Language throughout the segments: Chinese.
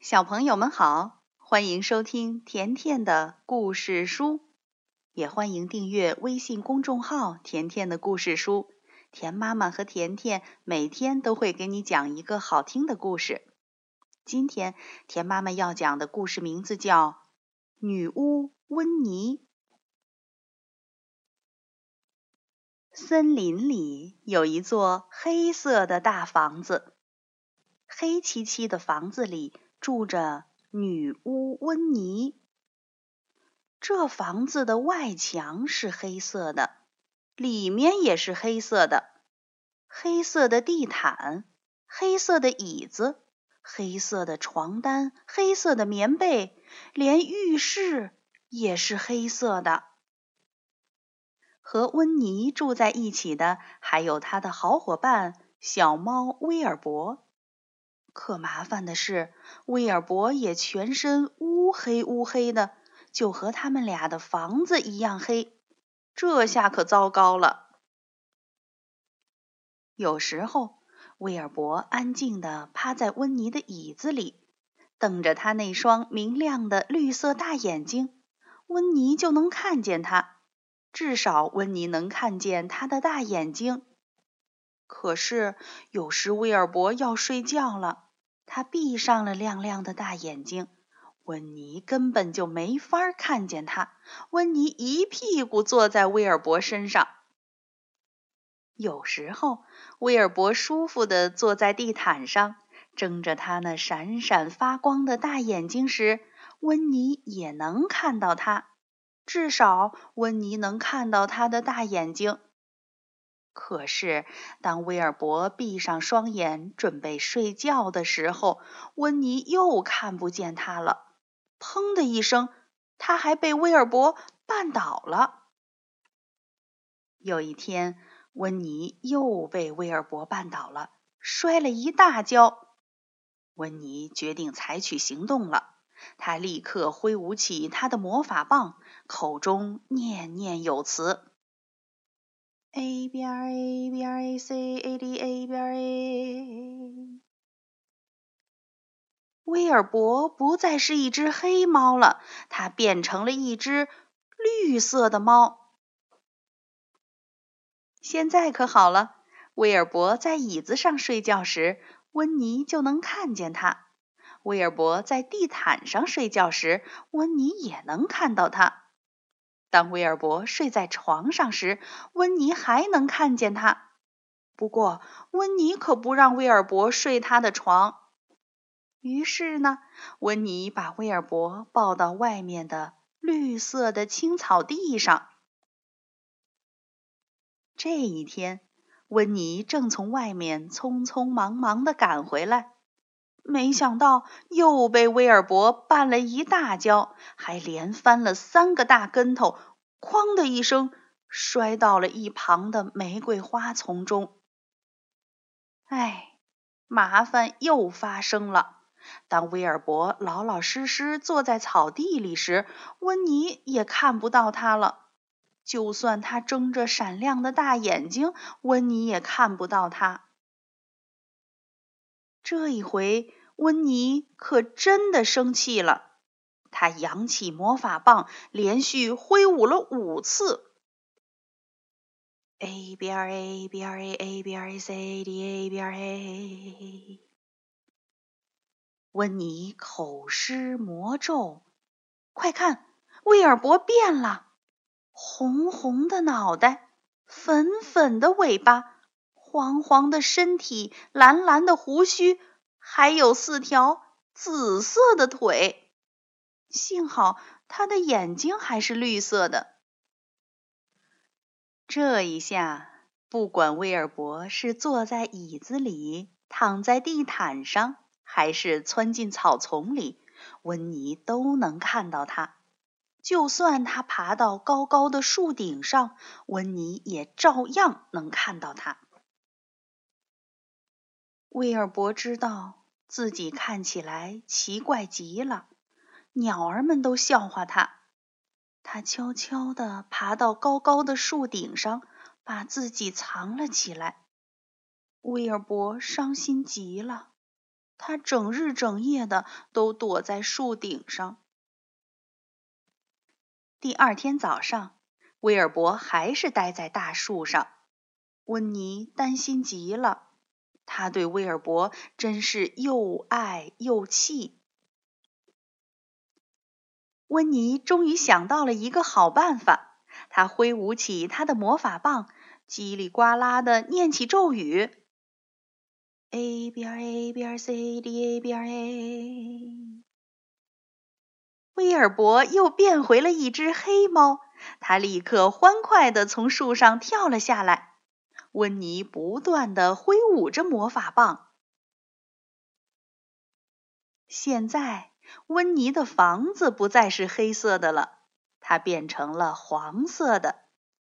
小朋友们好，欢迎收听甜甜的故事书，也欢迎订阅微信公众号“甜甜的故事书”。甜妈妈和甜甜每天都会给你讲一个好听的故事。今天甜妈妈要讲的故事名字叫《女巫温妮》。森林里有一座黑色的大房子，黑漆漆的房子里。住着女巫温妮。这房子的外墙是黑色的，里面也是黑色的。黑色的地毯，黑色的椅子，黑色的床单，黑色的棉被，连浴室也是黑色的。和温妮住在一起的还有他的好伙伴小猫威尔伯。可麻烦的是，威尔伯也全身乌黑乌黑的，就和他们俩的房子一样黑。这下可糟糕了。有时候，威尔伯安静地趴在温妮的椅子里，瞪着他那双明亮的绿色大眼睛，温妮就能看见他。至少，温妮能看见他的大眼睛。可是有时威尔伯要睡觉了，他闭上了亮亮的大眼睛，温妮根本就没法看见他。温妮一屁股坐在威尔伯身上。有时候威尔伯舒服地坐在地毯上，睁着他那闪闪发光的大眼睛时，温妮也能看到他。至少温妮能看到他的大眼睛。可是，当威尔伯闭上双眼准备睡觉的时候，温妮又看不见他了。砰的一声，他还被威尔伯绊倒了。有一天，温妮又被威尔伯绊倒了，摔了一大跤。温妮决定采取行动了。他立刻挥舞起他的魔法棒，口中念念有词。A B R A B R A C A D A B R A。威尔伯不再是一只黑猫了，它变成了一只绿色的猫。现在可好了，威尔伯在椅子上睡觉时，温妮就能看见它；威尔伯在地毯上睡觉时，温妮也能看到它。当威尔伯睡在床上时，温妮还能看见他。不过，温妮可不让威尔伯睡他的床。于是呢，温妮把威尔伯抱到外面的绿色的青草地上。这一天，温妮正从外面匆匆忙忙地赶回来。没想到又被威尔伯绊了一大跤，还连翻了三个大跟头，哐的一声摔到了一旁的玫瑰花丛中。哎，麻烦又发生了。当威尔伯老老实实坐在草地里时，温妮也看不到他了。就算他睁着闪亮的大眼睛，温妮也看不到他。这一回，温妮可真的生气了。他扬起魔法棒，连续挥舞了五次。A B R A B R A A B R A C A D A B R A。温妮口施魔咒，快看，威尔伯变了，红红的脑袋，粉粉的尾巴。黄黄的身体，蓝蓝的胡须，还有四条紫色的腿。幸好他的眼睛还是绿色的。这一下，不管威尔伯是坐在椅子里，躺在地毯上，还是窜进草丛里，温妮都能看到他。就算他爬到高高的树顶上，温妮也照样能看到他。威尔伯知道自己看起来奇怪极了，鸟儿们都笑话他。他悄悄地爬到高高的树顶上，把自己藏了起来。威尔伯伤心极了，他整日整夜的都躲在树顶上。第二天早上，威尔伯还是待在大树上。温妮担心极了，他对威尔伯真是又爱又气。温妮终于想到了一个好办法，他挥舞起他的魔法棒，叽里呱啦的念起咒语：A B R A B R C D A B R A。威尔伯又变回了一只黑猫，他立刻欢快的从树上跳了下来。温妮不断的挥舞着魔法棒。现在，温妮的房子不再是黑色的了，它变成了黄色的。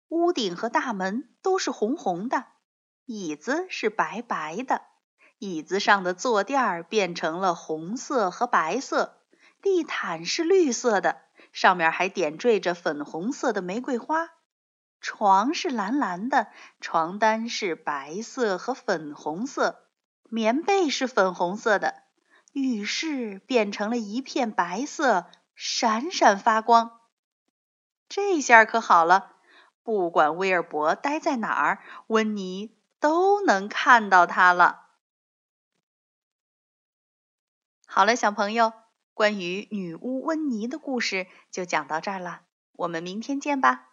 屋顶和大门都是红红的，椅子是白白的，椅子上的坐垫儿变成了红色和白色。地毯是绿色的，上面还点缀着粉红色的玫瑰花。床是蓝蓝的，床单是白色和粉红色，棉被是粉红色的，浴室变成了一片白色，闪闪发光。这下可好了，不管威尔伯待在哪儿，温妮都能看到他了。好了，小朋友，关于女巫温妮的故事就讲到这儿了，我们明天见吧。